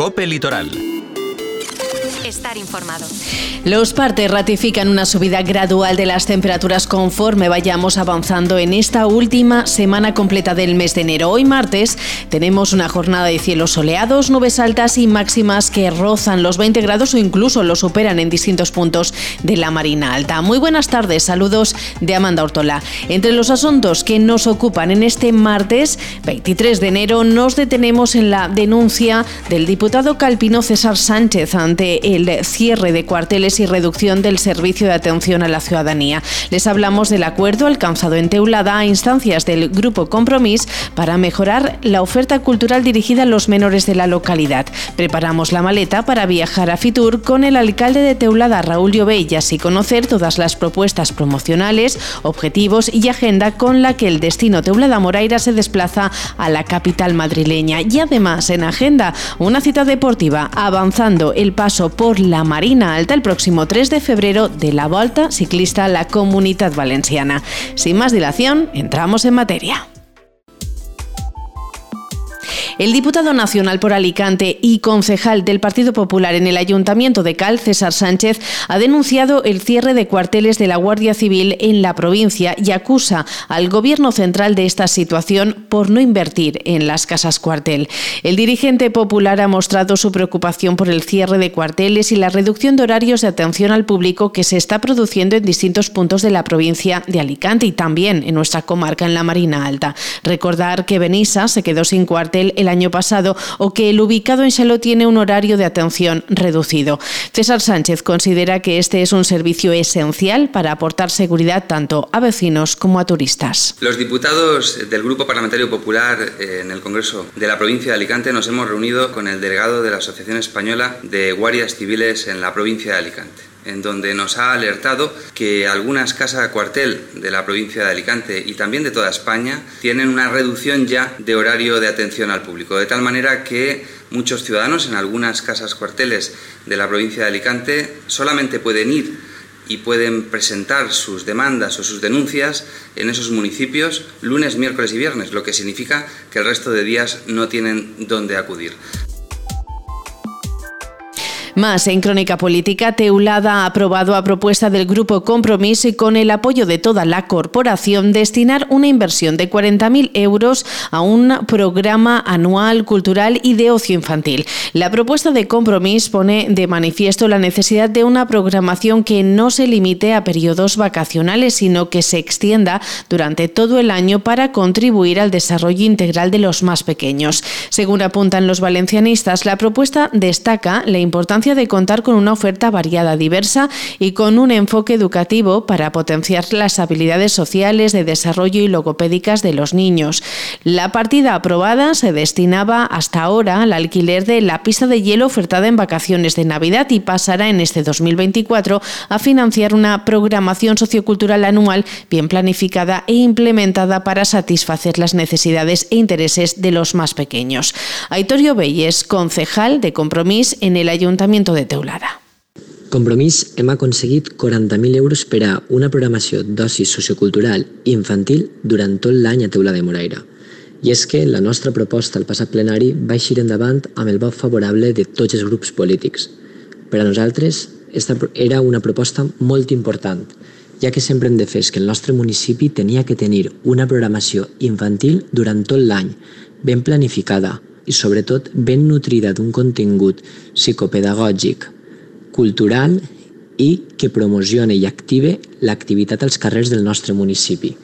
Cope Litoral estar informado. Los partes ratifican una subida gradual de las temperaturas conforme vayamos avanzando en esta última semana completa del mes de enero. Hoy martes tenemos una jornada de cielos soleados, nubes altas y máximas que rozan los 20 grados o incluso lo superan en distintos puntos de la Marina Alta. Muy buenas tardes, saludos de Amanda Ortola. Entre los asuntos que nos ocupan en este martes 23 de enero nos detenemos en la denuncia del diputado calpino César Sánchez ante el cierre de cuarteles y reducción del servicio de atención a la ciudadanía. Les hablamos del acuerdo alcanzado en Teulada a instancias del Grupo Compromís para mejorar la oferta cultural dirigida a los menores de la localidad. Preparamos la maleta para viajar a Fitur con el alcalde de Teulada, Raúl Llobé, y así conocer todas las propuestas promocionales, objetivos y agenda con la que el destino Teulada Moraira se desplaza a la capital madrileña. Y además, en agenda, una cita deportiva avanzando el paso por la Marina Alta el próximo 3 de febrero de la Volta Ciclista a la Comunidad Valenciana. Sin más dilación, entramos en materia. El diputado nacional por Alicante y concejal del Partido Popular en el Ayuntamiento de Cal, César Sánchez, ha denunciado el cierre de cuarteles de la Guardia Civil en la provincia y acusa al Gobierno central de esta situación por no invertir en las casas cuartel. El dirigente popular ha mostrado su preocupación por el cierre de cuarteles y la reducción de horarios de atención al público que se está produciendo en distintos puntos de la provincia de Alicante y también en nuestra comarca en la Marina Alta. Recordar que Benissa se quedó sin cuartel el año pasado o que el ubicado en Saló tiene un horario de atención reducido. César Sánchez considera que este es un servicio esencial para aportar seguridad tanto a vecinos como a turistas. Los diputados del Grupo Parlamentario Popular eh, en el Congreso de la provincia de Alicante nos hemos reunido con el delegado de la Asociación Española de Guardias Civiles en la provincia de Alicante en donde nos ha alertado que algunas casas de cuartel de la provincia de Alicante y también de toda España tienen una reducción ya de horario de atención al público, de tal manera que muchos ciudadanos en algunas casas cuarteles de la provincia de Alicante solamente pueden ir y pueden presentar sus demandas o sus denuncias en esos municipios lunes, miércoles y viernes, lo que significa que el resto de días no tienen dónde acudir. Más en Crónica Política, Teulada ha aprobado a propuesta del Grupo Compromiso y con el apoyo de toda la corporación destinar una inversión de 40.000 euros a un programa anual cultural y de ocio infantil. La propuesta de Compromiso pone de manifiesto la necesidad de una programación que no se limite a periodos vacacionales, sino que se extienda durante todo el año para contribuir al desarrollo integral de los más pequeños. Según apuntan los valencianistas, la propuesta destaca la importancia de contar con una oferta variada, diversa y con un enfoque educativo para potenciar las habilidades sociales de desarrollo y logopédicas de los niños. La partida aprobada se destinaba hasta ahora al alquiler de la pista de hielo ofertada en vacaciones de Navidad y pasará en este 2024 a financiar una programación sociocultural anual bien planificada e implementada para satisfacer las necesidades e intereses de los más pequeños. Aitorio Belles, concejal de Compromís en el Ayuntamiento de Teulada. Compromís hem aconseguit 40.000 euros per a una programació d'oci sociocultural i infantil durant tot l'any a Teulada de Moraira. I és que la nostra proposta al passat plenari va eixir endavant amb el vot favorable de tots els grups polítics. Per a nosaltres, esta era una proposta molt important, ja que sempre hem defès que el nostre municipi tenia que tenir una programació infantil durant tot l'any, ben planificada, i sobretot ben nutrida d'un contingut psicopedagògic, cultural i que promocione i active l'activitat als carrers del nostre municipi.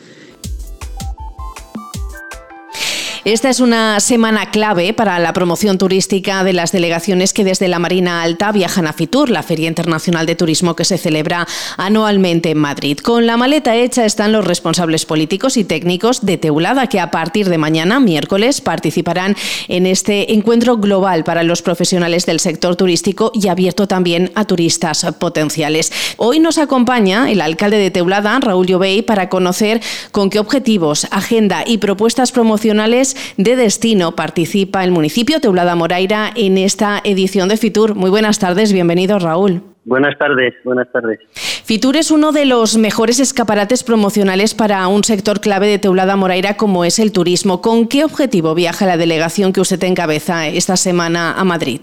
Esta es una semana clave para la promoción turística de las delegaciones que desde la Marina Alta viajan a Fitur, la Feria Internacional de Turismo que se celebra anualmente en Madrid. Con la maleta hecha están los responsables políticos y técnicos de Teulada que a partir de mañana, miércoles, participarán en este encuentro global para los profesionales del sector turístico y abierto también a turistas potenciales. Hoy nos acompaña el alcalde de Teulada, Raúl Llobey, para conocer con qué objetivos, agenda y propuestas promocionales de destino participa el municipio Teulada Moraira en esta edición de Fitur. Muy buenas tardes, bienvenido Raúl. Buenas tardes, buenas tardes. Fitur es uno de los mejores escaparates promocionales para un sector clave de Teulada Moraira como es el turismo. ¿Con qué objetivo viaja la delegación que usted encabeza esta semana a Madrid?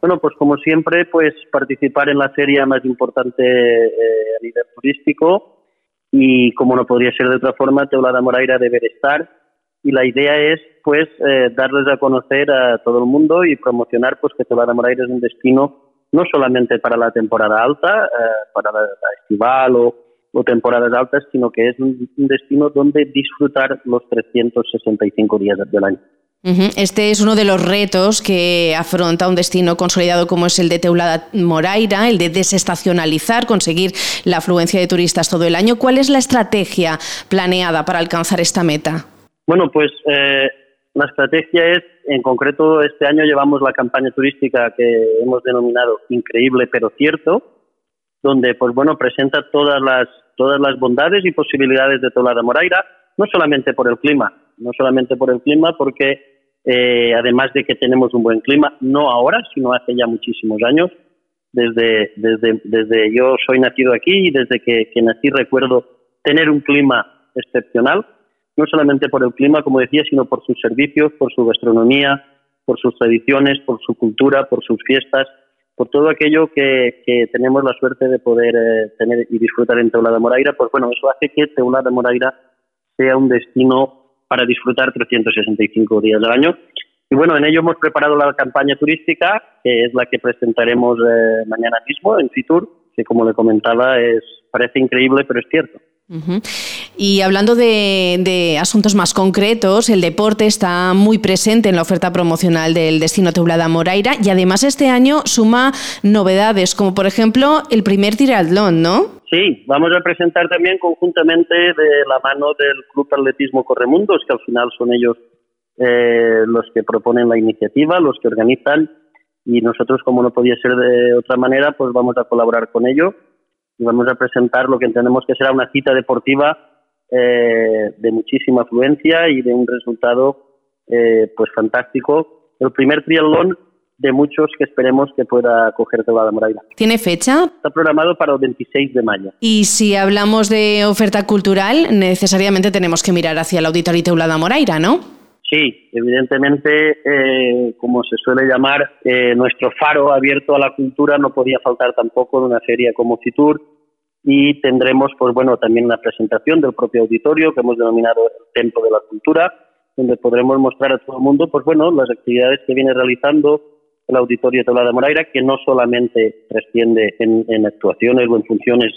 Bueno, pues como siempre, pues participar en la feria más importante eh, a nivel turístico y como no podría ser de otra forma, Teulada Moraira debe estar y la idea es pues eh, darles a conocer a todo el mundo y promocionar pues que Teulada Moraira es un destino no solamente para la temporada alta, eh, para la, estival o, o, temporadas altas, sino que es un, un destino donde disfrutar los 365 días del año. Este es uno de los retos que afronta un destino consolidado como es el de Teulada Moraira, el de desestacionalizar, conseguir la afluencia de turistas todo el año. ¿Cuál es la estrategia planeada para alcanzar esta meta? Bueno, pues eh, la estrategia es, en concreto, este año llevamos la campaña turística que hemos denominado Increíble pero cierto, donde, pues bueno, presenta todas las todas las bondades y posibilidades de Teulada Moraira, no solamente por el clima, no solamente por el clima, porque eh, además de que tenemos un buen clima, no ahora, sino hace ya muchísimos años. Desde, desde, desde yo soy nacido aquí y desde que, nací recuerdo tener un clima excepcional, no solamente por el clima, como decía, sino por sus servicios, por su gastronomía, por sus tradiciones, por su cultura, por sus fiestas, por todo aquello que, tenemos la suerte de poder eh, tener y disfrutar en Teulada Moraira, pues bueno, eso hace que Teulada Moraira sea un destino para disfrutar 365 días del año. Y bueno, en ello hemos preparado la campaña turística, que es la que presentaremos eh, mañana mismo en Fitur, que como le comentaba, es, parece increíble, pero es cierto. Y hablando de, asuntos más concretos, el deporte está muy presente en la oferta promocional del Destino Teulada Moraira y además este año suma novedades, como por ejemplo el primer tiratlón, ¿no? Sí, vamos a presentar también conjuntamente de la mano del Club Atletismo Corremundos, que al final son ellos eh, los que proponen la iniciativa, los que organizan, y nosotros, como no podía ser de otra manera, pues vamos a colaborar con ellos y vamos a presentar lo que entendemos que será una cita deportiva eh, de muchísima afluencia y de un resultado eh, pues fantástico. El primer triatlón de muchos que esperemos que pueda coger Teulada Moraira. ¿Tiene fecha? Está programado para el 26 de mayo. Y si hablamos de oferta cultural, necesariamente tenemos que mirar hacia el Auditorio Teulada Moraira, ¿no? Sí, evidentemente, eh, como se suele llamar, eh, nuestro faro abierto a la cultura no podía faltar tampoco en una feria como Fitur. Y tendremos, pues bueno, también una presentación del propio auditorio que hemos denominado el Templo de la Cultura, donde podremos mostrar a todo el mundo, pues bueno, las actividades que viene realizando el Auditorio de Moraira, que no solamente trasciende en, actuaciones o en funciones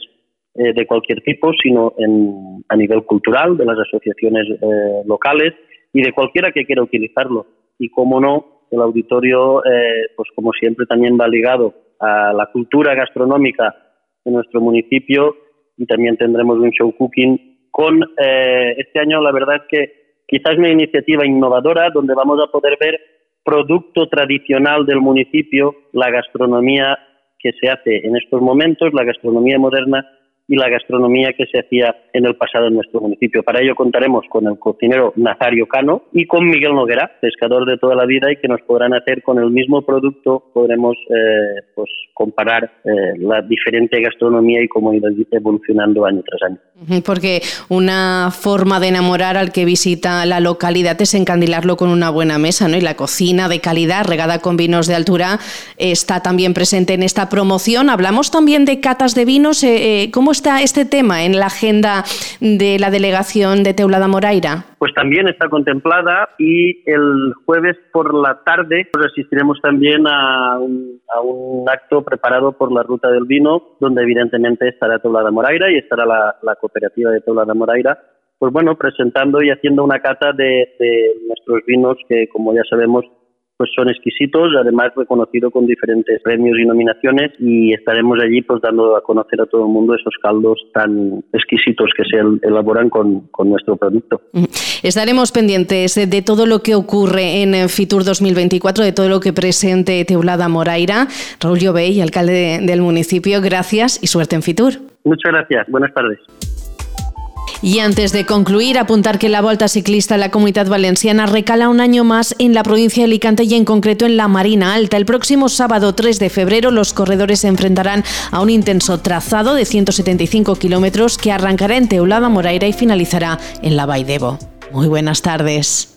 eh, de cualquier tipo, sino en, a nivel cultural, de las asociaciones eh, locales y de cualquiera que quiera utilizarlo. Y como no, el auditorio, eh, pues como siempre, también va ligado a la cultura gastronómica de nuestro municipio y también tendremos un show cooking con este año, la verdad es que quizás una iniciativa innovadora donde vamos a poder ver producto tradicional del municipio, la gastronomía que se hace en estos momentos, la gastronomía moderna y la gastronomía que se hacía en el pasado en nuestro municipio. Para ello contaremos con el cocinero Nazario Cano y con Miguel Noguera, pescador de toda la vida y que nos podrán hacer con el mismo producto, podremos eh, pues comparar eh, la diferente gastronomía y cómo ir evolucionando año tras año. Porque una forma de enamorar al que visita la localidad es encandilarlo con una buena mesa, ¿no? Y la cocina de calidad, regada con vinos de altura, está también presente en esta promoción. Hablamos también de catas de vinos. Eh, ¿Cómo está este tema en la agenda de la delegación de Teulada Moraira? Pues también está contemplada y el jueves por la tarde asistiremos también a un, acto preparado por la Ruta del Vino, donde evidentemente estará Teulada Moraira y estará la, cooperativa de Teulada Moraira pues bueno, presentando y haciendo una cata de, nuestros vinos que, como ya sabemos, pues son exquisitos, además reconocido con diferentes premios y nominaciones y estaremos allí pues dando a conocer a todo el mundo esos caldos tan exquisitos que se elaboran con, nuestro producto. Estaremos pendientes de todo lo que ocurre en Fitur 2024, de todo lo que presente Teulada Moraira. Raúl Llobey, alcalde del municipio, gracias y suerte en Fitur. Muchas gracias, buenas tardes. Y antes de concluir, apuntar que la Volta Ciclista en la Comunidad Valenciana recala un año más en la provincia de Alicante y en concreto en la Marina Alta. El próximo sábado 3 de febrero los corredores se enfrentarán a un intenso trazado de 175 kilómetros que arrancará en Teulada Moraira y finalizará en la Baidebo. Muy buenas tardes.